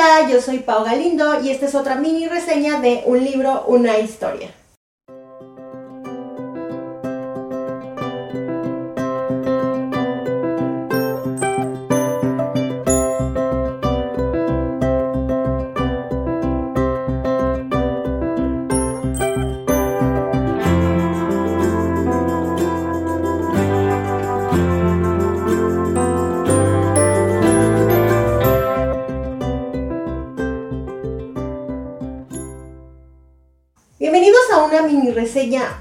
Hola, yo soy Pau Galindo y esta es otra mini reseña de un libro, una historia.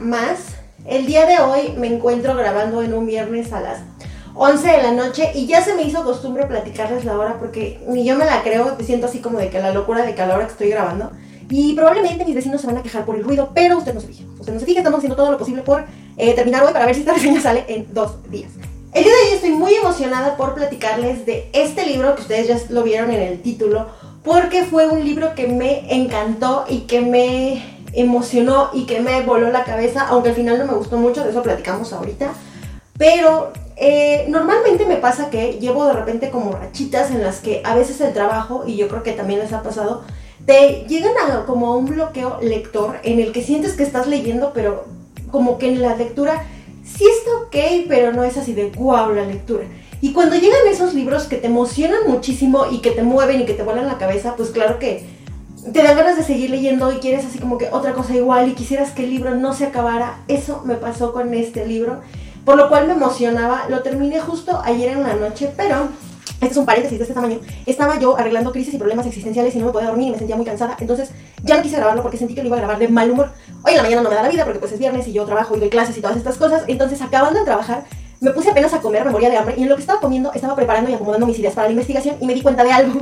Más. El día de hoy me encuentro grabando en un viernes a las 11 de la noche y ya se me hizo costumbre platicarles la hora porque ni yo me la creo, me siento así como de que la locura de que a la hora que estoy grabando. Y probablemente mis vecinos se van a quejar por el ruido, pero usted no se fije. Usted no se fije, estamos haciendo todo lo posible por eh, terminar hoy para ver si esta reseña sale en dos días. El día de hoy estoy muy emocionada por platicarles de este libro que ustedes ya lo vieron en el título, porque fue un libro que me encantó y que me emocionó y que me voló la cabeza, aunque al final no me gustó mucho, de eso platicamos ahorita. Pero eh, normalmente me pasa que llevo de repente como rachitas en las que a veces el trabajo, y yo creo que también les ha pasado, te llegan a como un bloqueo lector en el que sientes que estás leyendo, pero como que en la lectura sí está ok, pero no es así de guau la lectura. Y cuando llegan esos libros que te emocionan muchísimo y que te mueven y que te vuelan la cabeza, pues claro que te dan ganas de seguir leyendo y quieres así como que otra cosa igual y quisieras que el libro no se acabara. Eso me pasó con este libro, por lo cual me emocionaba. Lo terminé justo ayer en la noche, pero este es un paréntesis de este tamaño. Estaba yo arreglando crisis y problemas existenciales y no me podía dormir y me sentía muy cansada. Entonces ya no quise grabarlo porque sentí que lo iba a grabar de mal humor. Hoy en la mañana no me da la vida porque pues es viernes y yo trabajo y doy clases y todas estas cosas. Entonces acabando de trabajar me puse apenas a comer, me moría de hambre y en lo que estaba comiendo estaba preparando y acomodando mis ideas para la investigación y me di cuenta de algo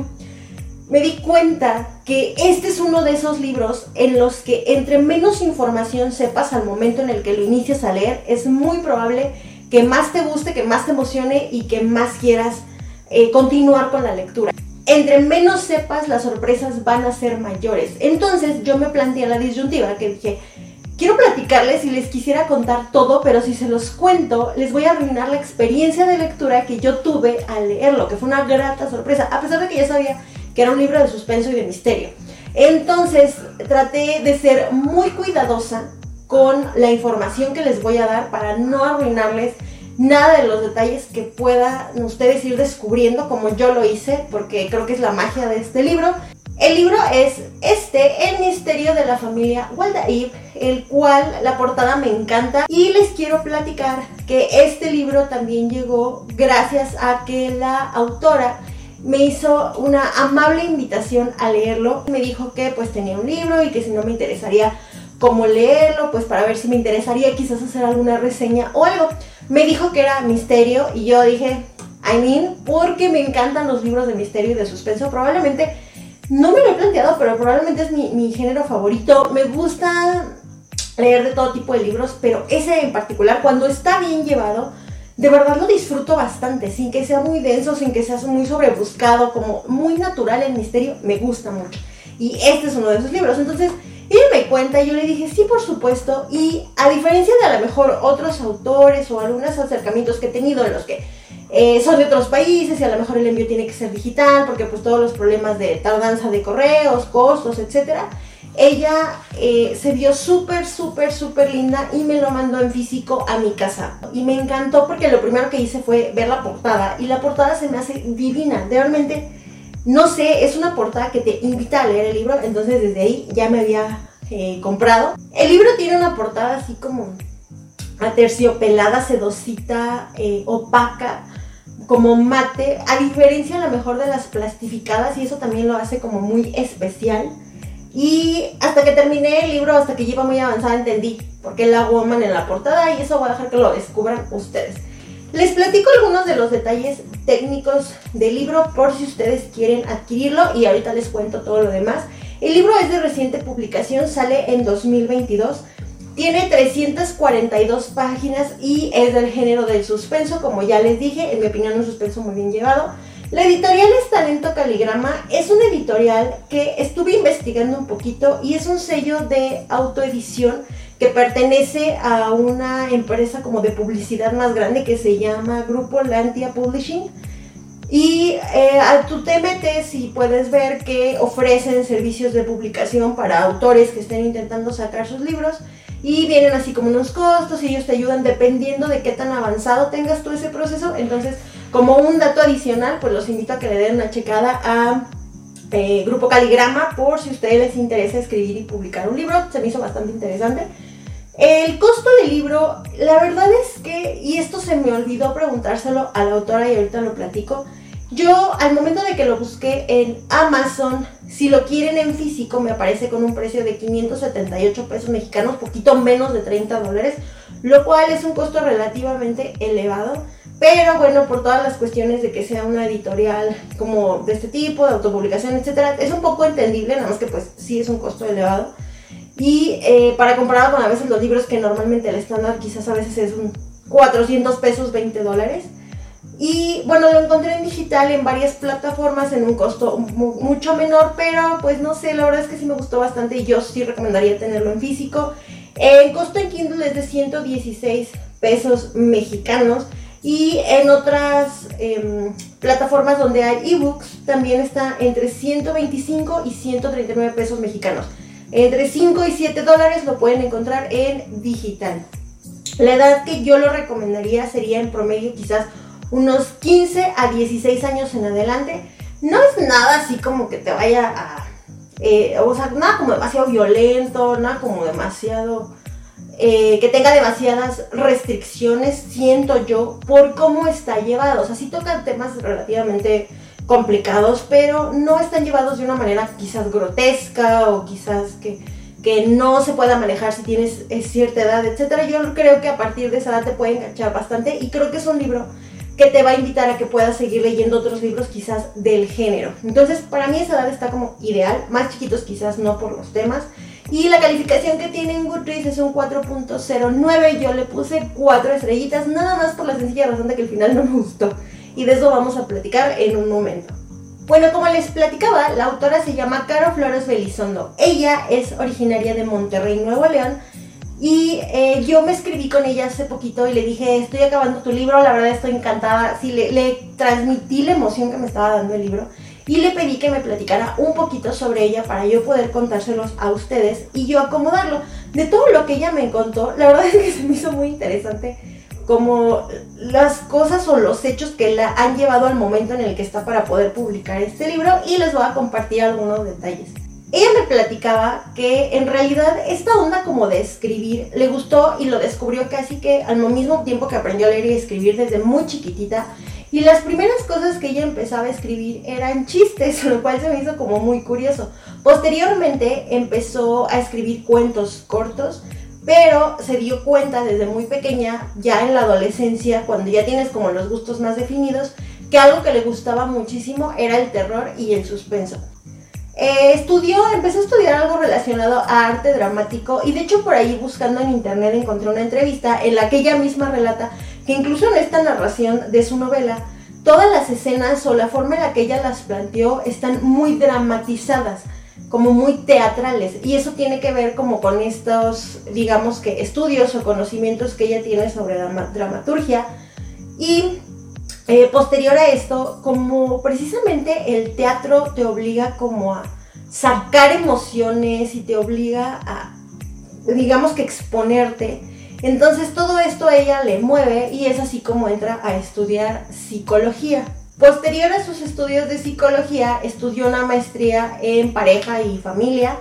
me di cuenta que este es uno de esos libros en los que entre menos información sepas al momento en el que lo inicias a leer, es muy probable que más te guste, que más te emocione y que más quieras eh, continuar con la lectura. Entre menos sepas, las sorpresas van a ser mayores. Entonces yo me planteé la disyuntiva que dije, quiero platicarles y les quisiera contar todo, pero si se los cuento, les voy a arruinar la experiencia de lectura que yo tuve al leerlo, que fue una grata sorpresa, a pesar de que ya sabía que era un libro de suspenso y de misterio. Entonces traté de ser muy cuidadosa con la información que les voy a dar para no arruinarles nada de los detalles que puedan ustedes ir descubriendo como yo lo hice, porque creo que es la magia de este libro. El libro es este, El misterio de la familia Waldaib, el cual la portada me encanta y les quiero platicar que este libro también llegó gracias a que la autora me hizo una amable invitación a leerlo. Me dijo que pues tenía un libro y que si no me interesaría cómo leerlo, pues para ver si me interesaría quizás hacer alguna reseña o algo. Me dijo que era misterio y yo dije, I mean, porque me encantan los libros de misterio y de suspenso. Probablemente, no me lo he planteado, pero probablemente es mi género favorito. Me gusta leer de todo tipo de libros, pero ese en particular, cuando está bien llevado, de verdad lo disfruto bastante, sin que sea muy denso, sin que sea muy sobrebuscado, como muy natural el misterio, me gusta mucho. Y este es uno de esos libros. Entonces, ella me cuenta y yo le dije, sí, por supuesto. Y a diferencia de a lo mejor otros autores o algunos acercamientos que he tenido en los que eh, son de otros países y a lo mejor el envío tiene que ser digital, porque pues todos los problemas de tardanza de correos, costos, etcétera ella eh, se vio súper, súper, súper linda y me lo mandó en físico a mi casa. Y me encantó porque lo primero que hice fue ver la portada. Y la portada se me hace divina. Realmente, no sé, es una portada que te invita a leer el libro. Entonces desde ahí ya me había eh, comprado. El libro tiene una portada así como aterciopelada, sedosita, eh, opaca como mate, a diferencia a lo mejor de las plastificadas y eso también lo hace como muy especial. Y hasta que terminé el libro, hasta que lleva muy avanzada, entendí por qué la woman en la portada y eso voy a dejar que lo descubran ustedes. Les platico algunos de los detalles técnicos del libro por si ustedes quieren adquirirlo y ahorita les cuento todo lo demás. El libro es de reciente publicación, sale en 2022. Tiene 342 páginas y es del género del suspenso, como ya les dije, en mi opinión un suspenso muy bien llevado. La editorial es Talento Caligrama, es una editorial que estuve investigando un poquito y es un sello de autoedición que pertenece a una empresa como de publicidad más grande que se llama Grupo Lantia Publishing. Y eh, tú te metes y puedes ver que ofrecen servicios de publicación para autores que estén intentando sacar sus libros y vienen así como unos costos y ellos te ayudan dependiendo de qué tan avanzado tengas tú ese proceso. Entonces, como un dato adicional, pues los invito a que le den una checada a eh, Grupo Caligrama por si a ustedes les interesa escribir y publicar un libro. Se me hizo bastante interesante. El costo del libro, la verdad es que, y esto se me olvidó preguntárselo a la autora y ahorita lo platico, yo al momento de que lo busqué en Amazon, si lo quieren en físico, me aparece con un precio de 578 pesos mexicanos, poquito menos de 30 dólares, lo cual es un costo relativamente elevado. Pero bueno, por todas las cuestiones de que sea una editorial como de este tipo, de autopublicación, etcétera, es un poco entendible, nada más que pues sí es un costo elevado. Y eh, para comparar con a veces los libros que normalmente el estándar quizás a veces es un 400 pesos, 20 dólares. Y bueno, lo encontré en digital en varias plataformas en un costo mucho menor, pero pues no sé, la verdad es que sí me gustó bastante y yo sí recomendaría tenerlo en físico. El costo en Kindle es de 116 pesos mexicanos y en otras em, plataformas donde hay ebooks también está entre 125 y 139 pesos mexicanos. Entre 5 y 7 dólares lo pueden encontrar en digital. La edad que yo lo recomendaría sería en promedio quizás unos 15 a 16 años en adelante. No es nada así como que te vaya a... Eh, o sea, nada como demasiado violento, nada como demasiado... Eh, que tenga demasiadas restricciones, siento yo, por cómo está llevado. O sea, sí tocan temas relativamente complicados, pero no están llevados de una manera quizás grotesca o quizás que, que no se pueda manejar si tienes eh, cierta edad, etc. Yo creo que a partir de esa edad te puede enganchar bastante y creo que es un libro que te va a invitar a que puedas seguir leyendo otros libros quizás del género. Entonces, para mí esa edad está como ideal, más chiquitos quizás no por los temas. Y la calificación que tiene en Goodreads es un 4.09, yo le puse 4 estrellitas, nada más por la sencilla razón de que el final no me gustó y de eso vamos a platicar en un momento. Bueno, como les platicaba, la autora se llama Caro Flores Belizondo. Ella es originaria de Monterrey, Nuevo León. Y eh, yo me escribí con ella hace poquito y le dije, estoy acabando tu libro, la verdad estoy encantada. Sí, le, le transmití la emoción que me estaba dando el libro y le pedí que me platicara un poquito sobre ella para yo poder contárselos a ustedes y yo acomodarlo. De todo lo que ella me contó, la verdad es que se me hizo muy interesante como las cosas o los hechos que la han llevado al momento en el que está para poder publicar este libro y les voy a compartir algunos detalles. Ella me platicaba que en realidad esta onda como de escribir le gustó y lo descubrió casi que al mismo tiempo que aprendió a leer y escribir desde muy chiquitita. Y las primeras cosas que ella empezaba a escribir eran chistes, lo cual se me hizo como muy curioso. Posteriormente empezó a escribir cuentos cortos pero se dio cuenta desde muy pequeña, ya en la adolescencia, cuando ya tienes como los gustos más definidos, que algo que le gustaba muchísimo era el terror y el suspenso. Eh, estudió, empezó a estudiar algo relacionado a arte dramático y de hecho por ahí buscando en internet encontré una entrevista en la que ella misma relata que incluso en esta narración de su novela, todas las escenas o la forma en la que ella las planteó están muy dramatizadas como muy teatrales. Y eso tiene que ver como con estos, digamos que estudios o conocimientos que ella tiene sobre la dramaturgia. Y eh, posterior a esto, como precisamente el teatro te obliga como a sacar emociones y te obliga a, digamos que exponerte, entonces todo esto ella le mueve y es así como entra a estudiar psicología. Posterior a sus estudios de psicología, estudió una maestría en pareja y familia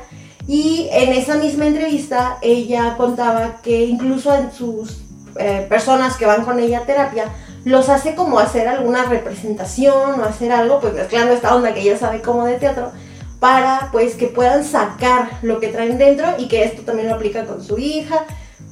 y en esa misma entrevista ella contaba que incluso en sus eh, personas que van con ella a terapia, los hace como hacer alguna representación o hacer algo, pues mezclando esta onda que ella sabe como de teatro, para pues que puedan sacar lo que traen dentro y que esto también lo aplica con su hija.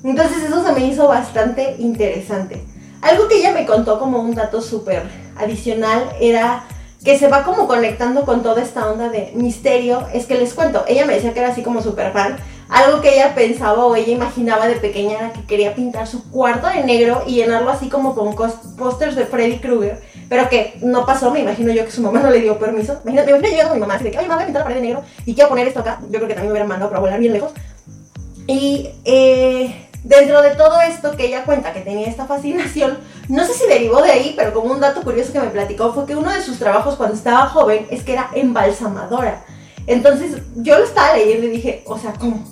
Entonces eso se me hizo bastante interesante. Algo que ella me contó como un dato súper adicional era que se va como conectando con toda esta onda de misterio. Es que les cuento, ella me decía que era así como súper fan. Algo que ella pensaba o ella imaginaba de pequeña era que quería pintar su cuarto de negro y llenarlo así como con pósters de Freddy Krueger. Pero que no pasó, me imagino yo que su mamá no le dio permiso. Imagínate, me imagino llegando a mi mamá así de que, oye, mamá, voy a pintar la pared de negro y quiero poner esto acá. Yo creo que también me hubieran mandado para volar bien lejos. Y eh, dentro de todo esto que ella cuenta que tenía esta fascinación, no sé si derivó de ahí, pero como un dato curioso que me platicó fue que uno de sus trabajos cuando estaba joven es que era embalsamadora. Entonces yo lo estaba leyendo y dije, o sea, ¿cómo?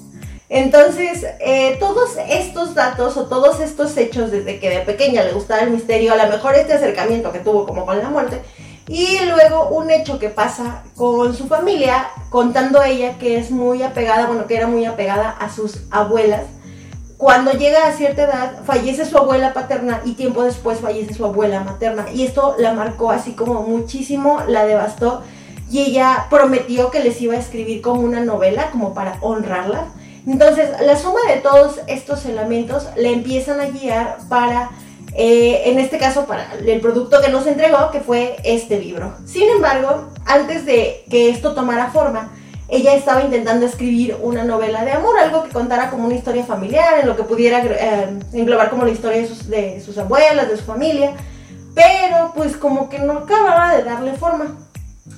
Entonces, eh, todos estos datos o todos estos hechos desde que de pequeña le gustaba el misterio, a lo mejor este acercamiento que tuvo como con la muerte, y luego un hecho que pasa con su familia, contando ella que es muy apegada, bueno, que era muy apegada a sus abuelas. Cuando llega a cierta edad, fallece su abuela paterna y tiempo después fallece su abuela materna. Y esto la marcó así como muchísimo, la devastó. Y ella prometió que les iba a escribir como una novela, como para honrarla. Entonces, la suma de todos estos elementos le empiezan a guiar para eh, en este caso para el producto que nos entregó, que fue este libro. Sin embargo, antes de que esto tomara forma, ella estaba intentando escribir una novela de amor, algo que contara como una historia familiar, en lo que pudiera eh, englobar como la historia de sus, abuelas, de su familia, pero pues como que no acababa de darle forma.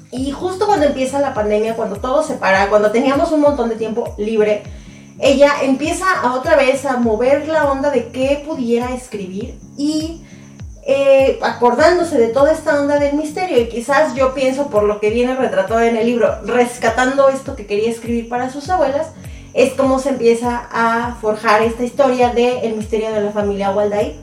Y justo cuando empieza la pandemia, cuando todo se para, cuando teníamos un montón de tiempo libre, ella empieza otra vez a mover la onda de qué pudiera escribir y eh, acordándose de toda esta onda del misterio y quizás yo pienso por lo que viene retratado en el libro, rescatando esto que quería escribir para sus abuelas, es como se empieza a forjar esta historia del el misterio de la familia Walday.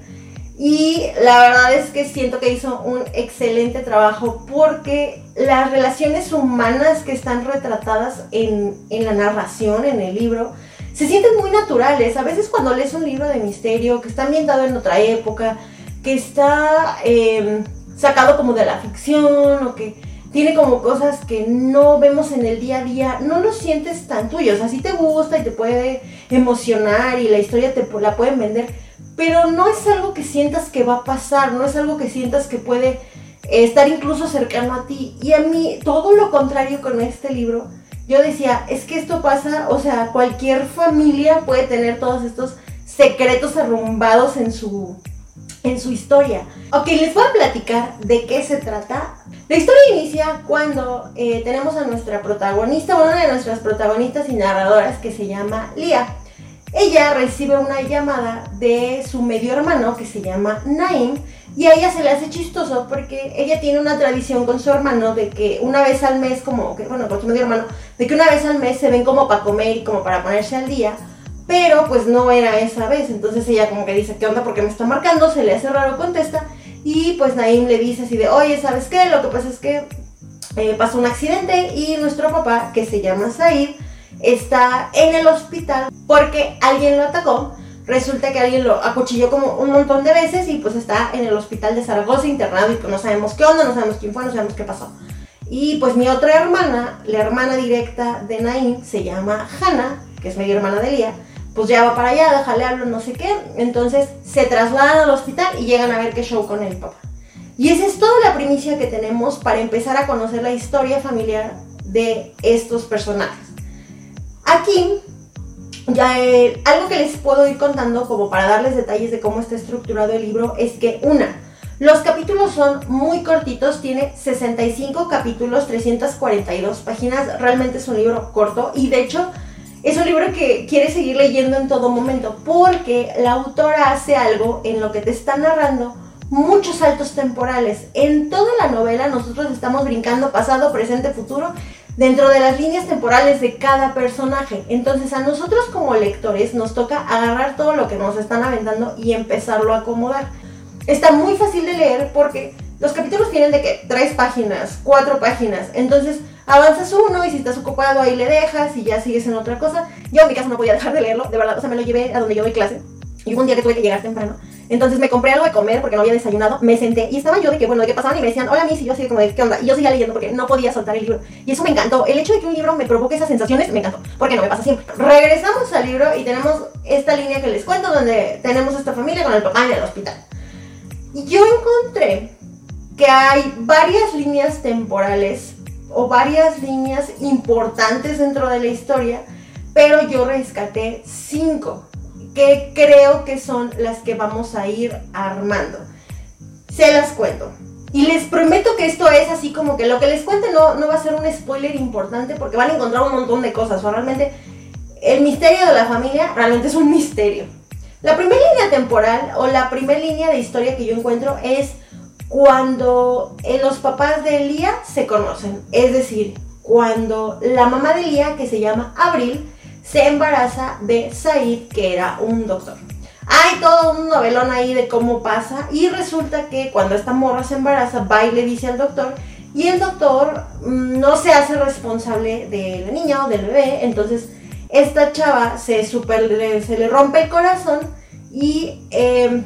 Y la verdad es que siento que hizo un excelente trabajo porque las relaciones humanas que están retratadas en, en la narración, en el libro, se sienten muy naturales. A veces cuando lees un libro de misterio que está ambientado en otra época, que está em, sacado como de la ficción o que tiene como cosas que no vemos en el día a día, no lo sientes tan tuyo. O sea, sí te gusta y te puede emocionar y la historia te la pueden vender, pero no es algo que sientas que va a pasar, no es algo que sientas que puede estar incluso cercano a ti. Y a mí, todo lo contrario con este libro, yo decía, es que esto pasa, o sea, cualquier familia puede tener todos estos secretos arrumbados en su, en su historia. Ok, les voy a platicar de qué se trata. La historia inicia cuando eh, tenemos a nuestra protagonista, una de nuestras protagonistas y narradoras que se llama Lia. Ella recibe una llamada de su medio hermano que se llama Naim y a ella se le hace chistoso porque ella tiene una tradición con su hermano de que una vez al mes, como bueno, con su medio hermano, de que una vez al mes se ven como para comer y como para ponerse al día, pero pues no era esa vez. Entonces ella como que dice, ¿qué onda? porque me está marcando? Se le hace raro, contesta. Y pues Naim le dice así de, oye, ¿sabes qué? Lo que pasa es que eh, pasó un accidente y nuestro papá, que se llama Said, está en el hospital porque alguien lo atacó resulta que alguien lo acuchilló como un montón de veces y pues está en el hospital de Zaragoza internado y pues no sabemos qué onda, no sabemos quién fue, no sabemos qué pasó. Y pues mi otra hermana, la hermana directa de Naim, se llama Hannah, que es medio hermana de Lía, pues ya va para allá, déjale hablo, no sé qué. Entonces se trasladan al hospital y llegan a ver qué show con el papá. Y esa es toda la primicia que tenemos para empezar a conocer la historia familiar de estos personajes. Aquí ya, eh, algo que les puedo ir contando como para darles detalles de cómo está estructurado el libro es que una, los capítulos son muy cortitos, tiene 65 capítulos, 342 páginas, realmente es un libro corto y de hecho es un libro que quieres seguir leyendo en todo momento porque la autora hace algo en lo que te está narrando muchos saltos temporales. En toda la novela nosotros estamos brincando pasado, presente, futuro dentro de las líneas temporales de cada personaje. Entonces a nosotros como lectores nos toca agarrar todo lo que nos están aventando y empezarlo a acomodar. Está muy fácil de leer porque los capítulos tienen de que tres páginas, cuatro páginas. Entonces avanzas uno y si estás ocupado ahí le dejas y ya sigues en otra cosa. Yo en mi caso no podía dejar de leerlo, de verdad, o sea, me lo llevé a donde yo doy clase. Y hubo un día que tuve que llegar temprano. Entonces me compré algo de comer porque no había desayunado, me senté y estaba yo de que, bueno, de qué pasaban y me decían, hola Miss, y yo así como de, ¿qué onda? Y yo seguía leyendo porque no podía soltar el libro. Y eso me encantó. El hecho de que un libro me provoque esas sensaciones, me encantó. Porque no me pasa siempre. Regresamos al libro y tenemos esta línea que les cuento donde tenemos esta familia con el papá en el hospital. Y yo encontré que hay varias líneas temporales o varias líneas importantes dentro de la historia, pero yo rescaté cinco que creo que son las que vamos a ir armando. Se las cuento. Y les prometo que esto es así como que lo que les cuente no, no va a ser un spoiler importante porque van a encontrar un montón de cosas. O realmente el misterio de la familia realmente es un misterio. La primera línea temporal o la primera línea de historia que yo encuentro es cuando eh, los papás de Lía se conocen. Es decir, cuando la mamá de Lía, que se llama Abril, se embaraza de Said, que era un doctor. Hay todo un novelón ahí de cómo pasa y resulta que cuando esta morra se embaraza, va y le dice al doctor y el doctor mm, no se hace responsable de la niña o del bebé, entonces esta chava se, super, se le rompe el corazón y em,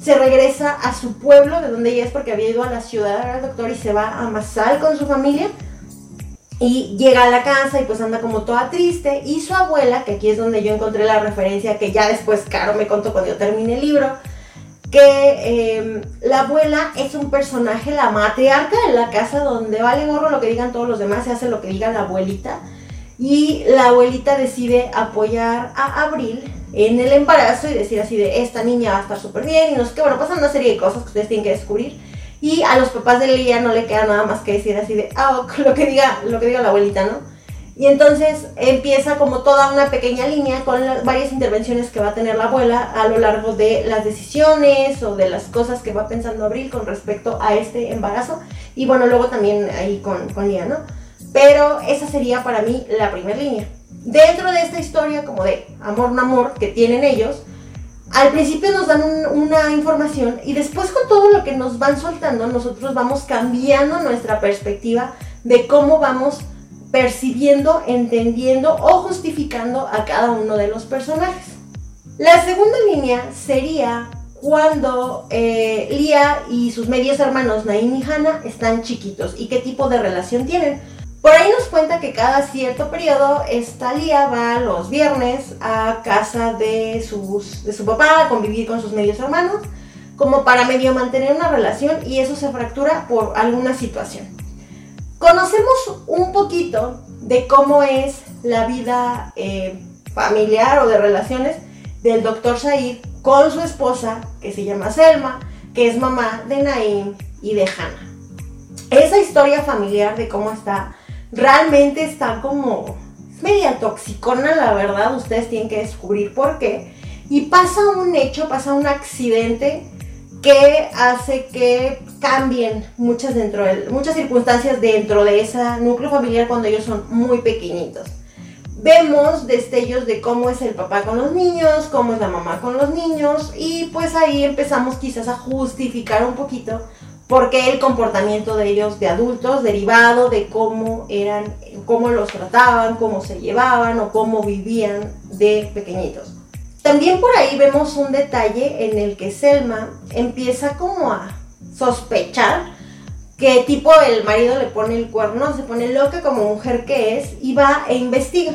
se regresa a su pueblo de donde ella es porque había ido a la ciudad al doctor y se va a Masal con su familia y llega a la casa y pues anda como toda triste. Y su abuela, que aquí es donde yo encontré la referencia que ya después Caro me contó cuando yo terminé el libro, que em, la abuela es un personaje, la matriarca de la casa donde vale gorro lo que digan todos los demás, se hace lo que diga la abuelita. Y la abuelita decide apoyar a Abril en el embarazo y decir así de esta niña va a estar súper bien y no sé qué, bueno, pasan una serie de cosas que ustedes tienen que descubrir. Y a los papás de Lía no le queda nada más que decir así de, ah, lo que diga, lo que diga la abuelita, ¿no? Y entonces empieza como toda una pequeña línea con las varias intervenciones que va a tener la abuela a lo largo de las decisiones o de las cosas que va pensando Abril con respecto a este embarazo. Y bueno, luego también ahí con, con Lía, ¿no? Pero esa sería para mí la primera línea. Dentro de esta historia como de amor, no amor que tienen ellos, al principio nos dan una información y después con todo lo que nos van soltando, nosotros vamos cambiando nuestra perspectiva de cómo vamos percibiendo, entendiendo o justificando a cada uno de los personajes. La segunda línea sería cuando eh, Lía y sus medios hermanos Naim y Hannah están chiquitos y qué tipo de relación tienen. Por ahí nos cuenta que cada cierto periodo esta Lía va los viernes a casa de, sus, de su papá a convivir con sus medios hermanos, como para medio mantener una relación y eso se fractura por alguna situación. Conocemos un poquito de cómo es la vida eh, familiar o de relaciones del doctor Said con su esposa, que se llama Selma, que es mamá de Naim y de Hannah. Esa historia familiar de cómo está realmente está como media toxicona, la verdad, ustedes tienen que descubrir por qué. Y pasa un hecho, pasa un accidente que hace que cambien muchas, dentro de, muchas circunstancias dentro de ese núcleo familiar cuando ellos son muy pequeñitos. Vemos destellos de cómo es el papá con los niños, cómo es la mamá con los niños y pues ahí empezamos quizás a justificar un poquito porque el comportamiento de ellos de adultos derivado de cómo eran, cómo los trataban, cómo se llevaban o cómo vivían de pequeñitos. También por ahí vemos un detalle en el que Selma empieza como a sospechar que tipo el marido le pone el cuerno, se pone loca como mujer que es y va e investiga.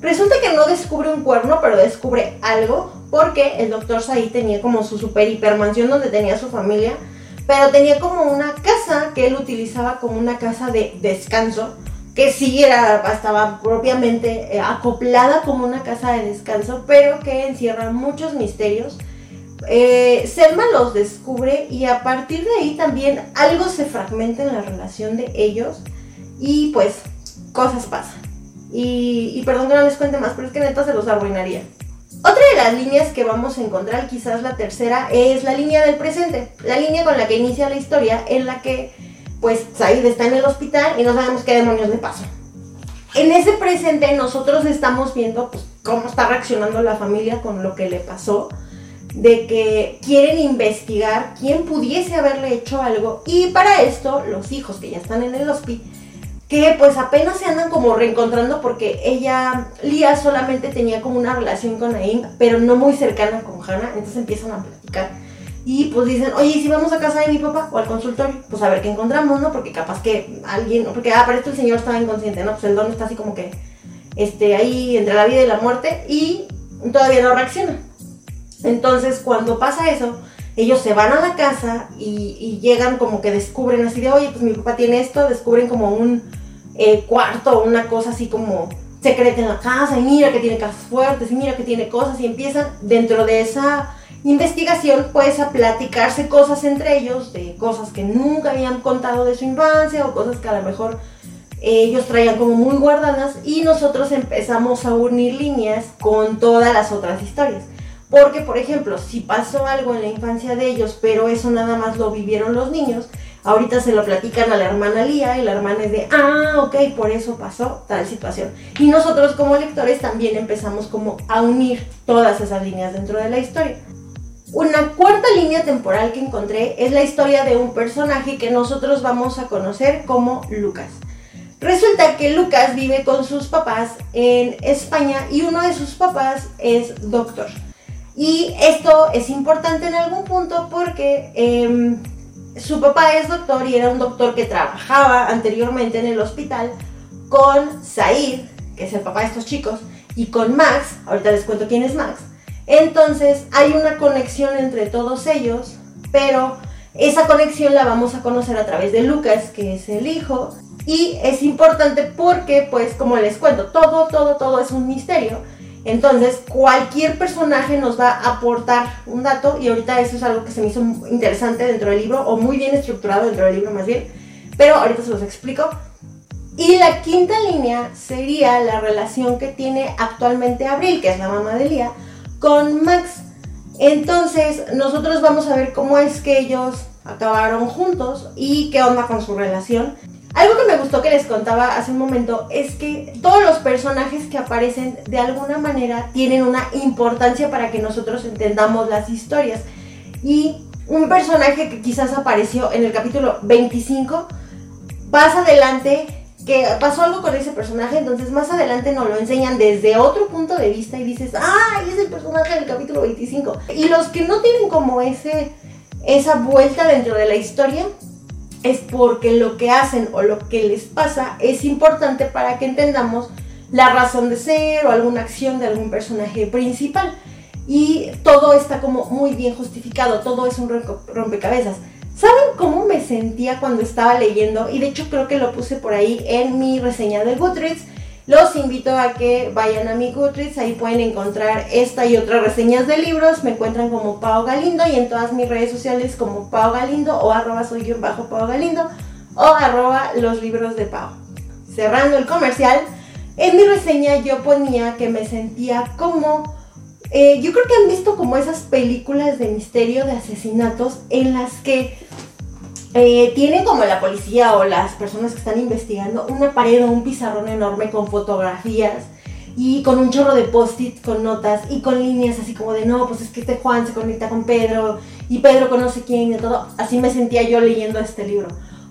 Resulta que no descubre un cuerno, pero descubre algo porque el doctor Saí tenía como su super hipermansión donde tenía su familia pero tenía como una casa que él utilizaba como una casa de descanso, que sí era, estaba propiamente eh, acoplada como una casa de descanso, pero que encierra muchos misterios. Eh, Selma los descubre y a partir de ahí también algo se fragmenta en la relación de ellos y pues cosas pasan. Y, y perdón que no les cuente más, pero es que neta se los arruinaría. Otra de las líneas que vamos a encontrar, quizás la tercera, es la línea del presente. La línea con la que inicia la historia, en la que, pues, Said está en el hospital y no sabemos qué demonios le pasa. En ese presente nosotros estamos viendo pues, cómo está reaccionando la familia con lo que le pasó, de que quieren investigar quién pudiese haberle hecho algo y para esto los hijos que ya están en el hospital que pues apenas se andan como reencontrando porque ella, Lía solamente tenía como una relación con Naim, pero no muy cercana con Hannah, entonces empiezan a platicar. Y pues dicen, oye, si vamos a casa de mi papá o al consultorio, pues a ver qué encontramos, ¿no? Porque capaz que alguien, porque ah, el señor estaba inconsciente, ¿no? Pues el don está así como que, este, ahí entre la vida y la muerte y todavía no reacciona. Entonces cuando pasa eso, ellos se van a la casa y, llegan como que descubren así de, oye, pues mi papá tiene esto, descubren como un eh, cuarto una cosa así como secreta en la casa y mira que tiene casas fuertes y mira que tiene cosas y empiezan dentro de esa investigación pues a platicarse cosas entre ellos, de cosas que nunca habían contado de su infancia o cosas que a lo mejor ellos traían como muy guardadas y nosotros empezamos a unir líneas con todas las otras historias. Porque, por ejemplo, si pasó algo en la infancia de ellos, pero eso nada más lo vivieron los niños, ahorita se lo platican a la hermana Lía y la hermana es de, ah, ok, por eso pasó tal situación. Y nosotros como lectores también empezamos como a unir todas esas líneas dentro de la historia. Una cuarta línea temporal que encontré es la historia de un personaje que nosotros vamos a conocer como Lucas. Resulta que Lucas vive con sus papás en España y uno de sus papás es doctor. Y esto es importante en algún punto porque em, su papá es doctor y era un doctor que trabajaba anteriormente en el hospital con Said, que es el papá de estos chicos, y con Max, ahorita les cuento quién es Max. Entonces hay una conexión entre todos ellos, pero esa conexión la vamos a conocer a través de Lucas, que es el hijo, y es importante porque, pues, como les cuento, todo, todo, todo es un misterio. Entonces, cualquier personaje nos va a aportar un dato y ahorita eso es algo que se me hizo interesante dentro del libro, o muy bien estructurado dentro del libro más bien, pero ahorita se los explico. Y la quinta línea sería la relación que tiene actualmente Abril, que es la mamá de Lía, con Max. Entonces, nosotros vamos a ver cómo es que ellos acabaron juntos y qué onda con su relación. Algo que me gustó que les contaba hace un momento es que todos los personajes que aparecen de alguna manera tienen una importancia para que nosotros entendamos las historias. Y un personaje que quizás apareció en el capítulo 25, más adelante, que pasó algo con ese personaje, entonces más adelante nos lo enseñan desde otro punto de vista y dices, ¡ay, es el personaje del capítulo 25! Y los que no tienen como ese, esa vuelta dentro de la historia, es porque lo que hacen o lo que les pasa es importante para que entendamos la razón de ser o alguna acción de algún personaje principal. Y todo está como muy bien justificado, todo es un rompecabezas. ¿Saben cómo me sentía cuando estaba leyendo? Y de hecho creo que lo puse por ahí en mi reseña de Goodreads los invito a que vayan a mi Goodreads, ahí pueden encontrar esta y otras reseñas de libros, me encuentran como Pau Galindo y en todas mis redes sociales como Pau Galindo o arroba soy yo bajo Pau Galindo o arroba los libros de Pau. Cerrando el comercial, en mi reseña yo ponía que me sentía como... Eh, yo creo que han visto como esas películas de misterio, de asesinatos, en las que eh, tienen como la policía o las personas que están investigando una pared o un pizarrón enorme con fotografías y con un chorro de post-it con notas y con líneas así como de no, pues es que este Juan se conecta con Pedro y Pedro conoce quién y todo. Así me sentía yo leyendo este libro.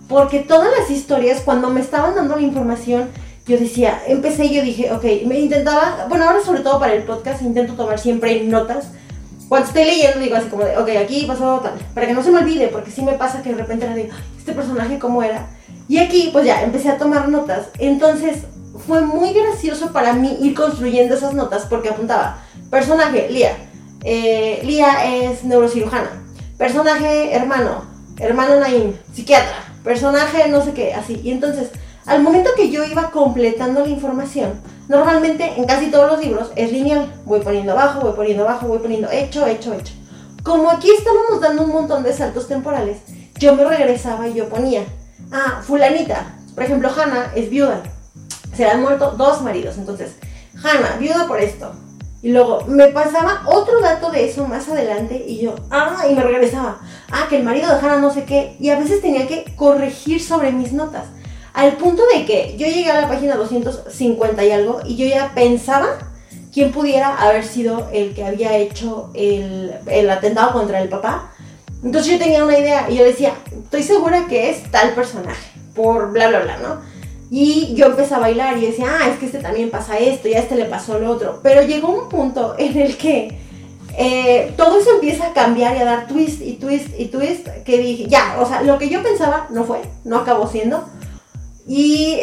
Porque todas las historias, cuando me estaban dando la información, yo decía, empecé y yo dije, ok, me intentaba, bueno, ahora sobre todo para el podcast, intento tomar siempre notas cuando estoy leyendo digo así como de, ok, aquí pasó tal, para que no se me olvide, porque sí me pasa que de repente digo, este personaje cómo era. Y aquí pues ya empecé a tomar notas. Entonces fue muy gracioso para mí ir construyendo esas notas porque apuntaba, personaje, Lía. Eh, Lía es neurocirujana. Personaje, hermano. Hermano Naim, psiquiatra. Personaje, no sé qué, así. Y entonces, al momento que yo iba completando la información, Normalmente en casi todos los libros es lineal. Voy poniendo abajo, voy poniendo abajo, voy poniendo hecho, hecho, hecho. Como aquí estábamos dando un montón de saltos temporales, yo me regresaba y yo ponía, ah, fulanita. Por ejemplo, Hannah es viuda. Se le han muerto dos maridos. Entonces, Hannah, viuda por esto. Y luego me pasaba otro dato de eso más adelante y yo, ah, y me regresaba. Ah, que el marido de Hannah no sé qué. Y a veces tenía que corregir sobre mis notas. Al punto de que yo llegué a la página 250 y algo y yo ya pensaba quién pudiera haber sido el que había hecho el, atentado contra el papá. Entonces yo tenía una idea y yo decía, estoy segura que es tal personaje, por bla, bla, bla, ¿no? Y yo empecé a bailar y decía, ah, es que este también pasa esto y a este le pasó lo otro. Pero llegó un punto en el que eh, todo eso empieza a cambiar y a dar twist y twist y twist que dije, ya, o sea, lo que yo pensaba no fue, no acabó siendo. Y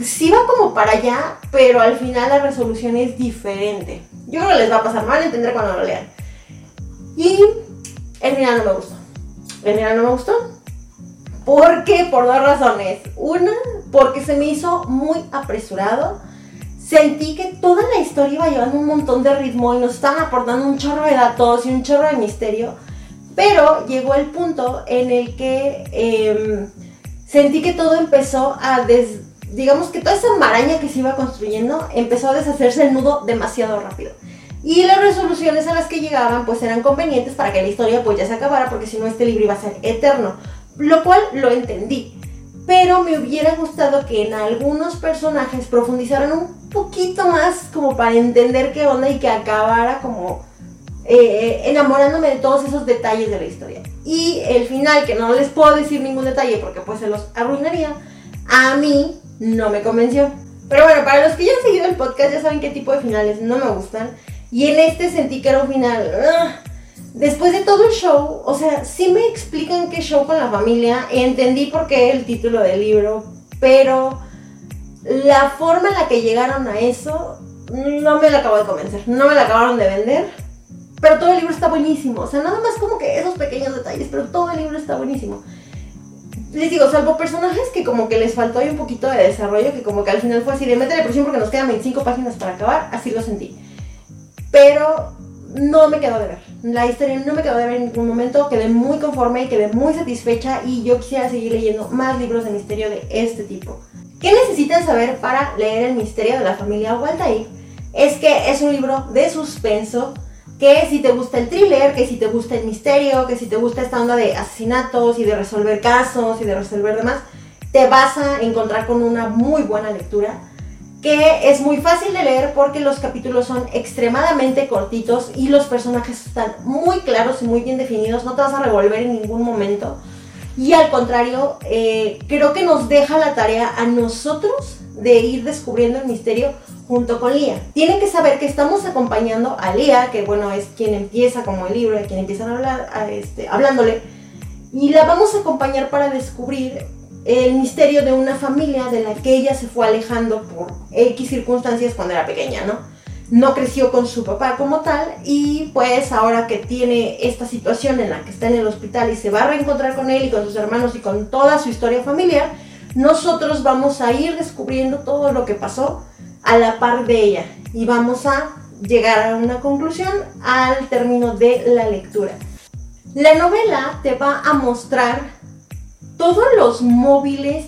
sí va como para allá, pero al final la resolución es diferente. Yo creo que les va a pasar mal entender cuando lo lean. Y el final no me gustó. El final no me gustó. ¿Por qué? Por dos razones. Una, porque se me hizo muy apresurado. Sentí que toda la historia iba llevando un montón de ritmo y nos estaban aportando un chorro de datos y un chorro de misterio. Pero llegó el punto en el que em, sentí que todo empezó a des, digamos que toda esa maraña que se iba construyendo empezó a deshacerse el nudo demasiado rápido. Y las resoluciones a las que llegaban pues eran convenientes para que la historia pues ya se acabara porque si no este libro iba a ser eterno. Lo cual lo entendí. Pero me hubiera gustado que en algunos personajes profundizaran un poquito más como para entender qué onda y que acabara como eh, enamorándome de todos esos detalles de la historia. Y el final, que no les puedo decir ningún detalle porque pues se los arruinaría, a mí no me convenció. Pero bueno, para los que ya han seguido el podcast ya saben qué tipo de finales no me gustan. Y en este sentí que era un final... Después de todo el show, o sea, sí me explican qué show con la familia, entendí por qué el título del libro, pero la forma en la que llegaron a eso no me la acabo de convencer, no me la acabaron de vender, pero todo el libro está buenísimo, o sea, nada más como que esos pequeños detalles, pero todo el libro está buenísimo. Les digo, salvo personajes que como que les faltó ahí un poquito de desarrollo, que como que al final fue así de métele presión porque nos quedan 25 páginas para acabar, así lo sentí. Pero no me quedó de ver. La historia no me quedó de ver en ningún momento. Quedé muy conforme, quedé muy satisfecha y yo quisiera seguir leyendo más libros de misterio de este tipo. ¿Qué necesitan saber para leer El misterio de la familia Waltair? Es que es un libro de suspenso, que si te gusta el thriller, que si te gusta el misterio, que si te gusta esta onda de asesinatos y de resolver casos y de resolver demás, te vas a encontrar con una muy buena lectura que es muy fácil de leer porque los capítulos son extremadamente cortitos y los personajes están muy claros y muy bien definidos, no te vas a revolver en ningún momento. Y al contrario, eh, creo que nos deja la tarea a nosotros de ir descubriendo el misterio junto con Lía. Tienen que saber que estamos acompañando a Lía, que bueno, es quien empieza como el libro, quien empieza a hablar, este, hablándole, y la vamos a acompañar para descubrir el misterio de una familia de la que ella se fue alejando por X circunstancias cuando era pequeña, ¿no? No creció con su papá como tal y pues ahora que tiene esta situación en la que está en el hospital y se va a reencontrar con él y con sus hermanos y con toda su historia familiar, nosotros vamos a ir descubriendo todo lo que pasó a la par de ella y vamos a llegar a una conclusión al término de la lectura. La novela te va a mostrar todos los móviles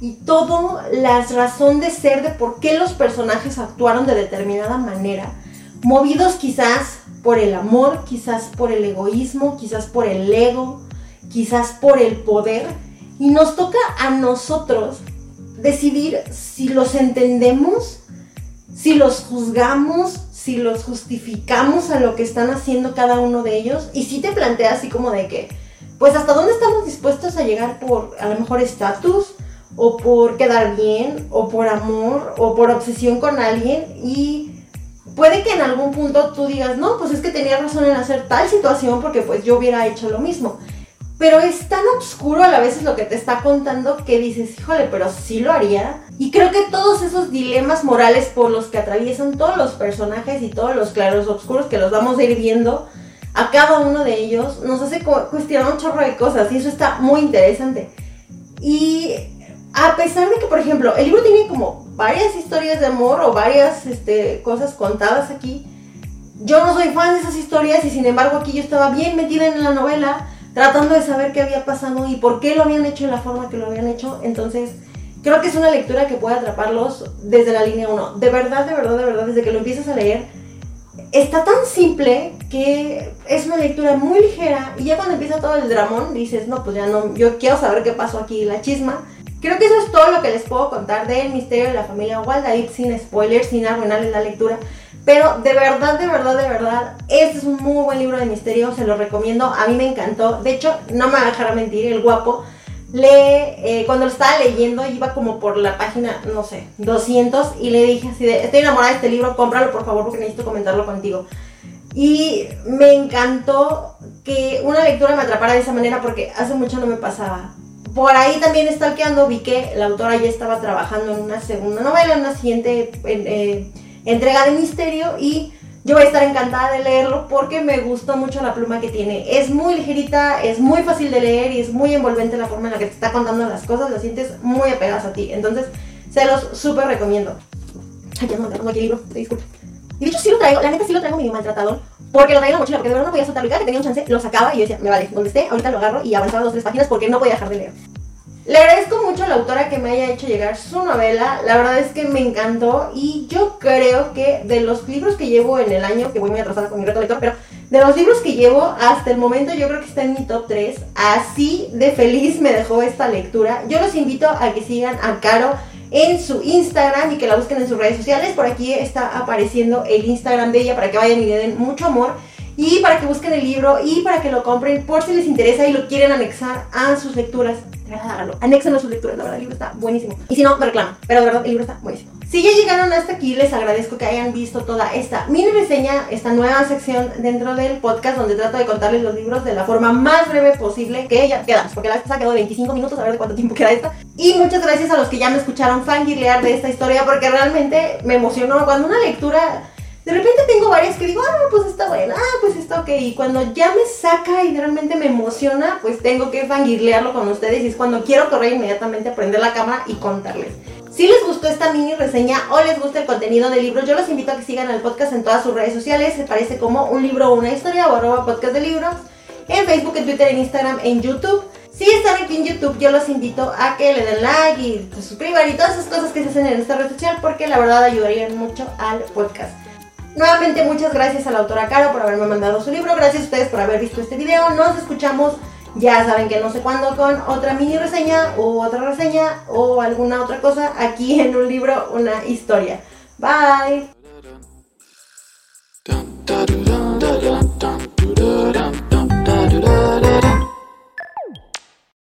y toda la razón de ser de por qué los personajes actuaron de determinada manera, movidos quizás por el amor, quizás por el egoísmo, quizás por el ego, quizás por el poder, y nos toca a nosotros decidir si los entendemos, si los juzgamos, si los justificamos a lo que están haciendo cada uno de ellos, y si te planteas así como de que, pues hasta dónde estamos dispuestos a llegar por a lo mejor estatus o por quedar bien o por amor o por obsesión con alguien y puede que en algún punto tú digas, no, pues es que tenía razón en hacer tal situación porque pues yo hubiera hecho lo mismo. Pero es tan oscuro a la vez lo que te está contando que dices, híjole, pero sí lo haría. Y creo que todos esos dilemas morales por los que atraviesan todos los personajes y todos los claros oscuros que los vamos a ir viendo, a cada uno de ellos, nos hace cuestionar un chorro de cosas y eso está muy interesante. Y a pesar de que, por ejemplo, el libro tiene como varias historias de amor o varias este, cosas contadas aquí, yo no soy fan de esas historias y sin embargo aquí yo estaba bien metida en la novela tratando de saber qué había pasado y por qué lo habían hecho de la forma que lo habían hecho. Entonces, creo que es una lectura que puede atraparlos desde la línea 1. De verdad, de verdad, de verdad, desde que lo empiezas a leer, está tan simple que es una lectura muy ligera y ya cuando empieza todo el dramón dices, no, pues ya no, yo quiero saber qué pasó aquí, la chisma. Creo que eso es todo lo que les puedo contar del misterio de la familia Waldaid sin spoilers, sin arruinarles la lectura. Pero de verdad, de verdad, de verdad, este es un muy buen libro de misterio, se lo recomiendo, a mí me encantó. De hecho, no me va a dejar mentir, el guapo le, eh, cuando lo estaba leyendo, iba como por la página, no sé, 200 y le dije así de, estoy enamorada de este libro, cómpralo por favor porque necesito comentarlo contigo. Y me encantó que una lectura me atrapara de esa manera porque hace mucho no me pasaba. Por ahí también stalkeando vi que la autora ya estaba trabajando en una segunda novela, en una siguiente eh, entrega de misterio y yo voy a estar encantada de leerlo porque me gustó mucho la pluma que tiene. Es muy ligerita, es muy fácil de leer y es muy envolvente la forma en la que te está contando las cosas, lo sientes muy apegadas a ti. Entonces, se los súper recomiendo. Ay, ya no tengo aquí el libro, disculpe. Y de hecho sí lo traigo, la neta sí lo traigo medio maltratador, porque lo traigo en la mochila, porque de verdad no podía soltarlo. Y cada que tenía un chance, lo sacaba y yo decía, me vale, donde esté, ahorita lo agarro y avanzaba dos tres páginas porque no podía dejar de leer. Le agradezco mucho a la autora que me haya hecho llegar su novela. La verdad es que me encantó y yo creo que de los libros que llevo en el año, que voy muy atrasada con mi reto lector, pero de los libros que llevo hasta el momento yo creo que está en mi top 3. Así de feliz me dejó esta lectura. Yo los invito a que sigan a Caro en su Instagram y que la busquen en sus redes sociales. Por aquí está apareciendo el Instagram de ella para que vayan y le den mucho amor y para que busquen el libro y para que lo compren por si les interesa y lo quieren anexar a sus lecturas. Anexen a sus lecturas, la verdad, el libro está buenísimo. Y si no, me reclaman, pero de verdad, el libro está buenísimo. Si ya llegaron hasta aquí, les agradezco que hayan visto toda esta mini reseña, esta nueva sección dentro del podcast donde trato de contarles los libros de la forma más breve posible que ya quedamos, porque la vez quedó de 25 minutos, a ver de cuánto tiempo queda esta. Y muchas gracias a los que ya me escucharon fangirlear de esta historia, porque realmente me emocionó cuando una lectura de repente tengo varias que digo, ah, pues está buena, ah, pues está ok. Y cuando ya me saca y realmente me emociona, pues tengo que fangirlearlo con ustedes. Y es cuando quiero correr inmediatamente a prender la cámara y contarles. Si les gustó esta mini reseña o les gusta el contenido del libro, yo los invito a que sigan al podcast en todas sus redes sociales. Se parece como un libro o una historia o arroba podcast de libros. En Facebook, en Twitter, en Instagram, en YouTube. Si están aquí en YouTube, yo los invito a que le den like y suscriban y todas esas cosas que se hacen en esta red social porque la verdad ayudarían mucho al podcast. Nuevamente muchas gracias a la autora Caro por haberme mandado su libro, gracias a ustedes por haber visto este video, nos escuchamos ya saben que no sé cuándo con otra mini reseña o otra reseña o alguna otra cosa aquí en un libro, una historia. Bye.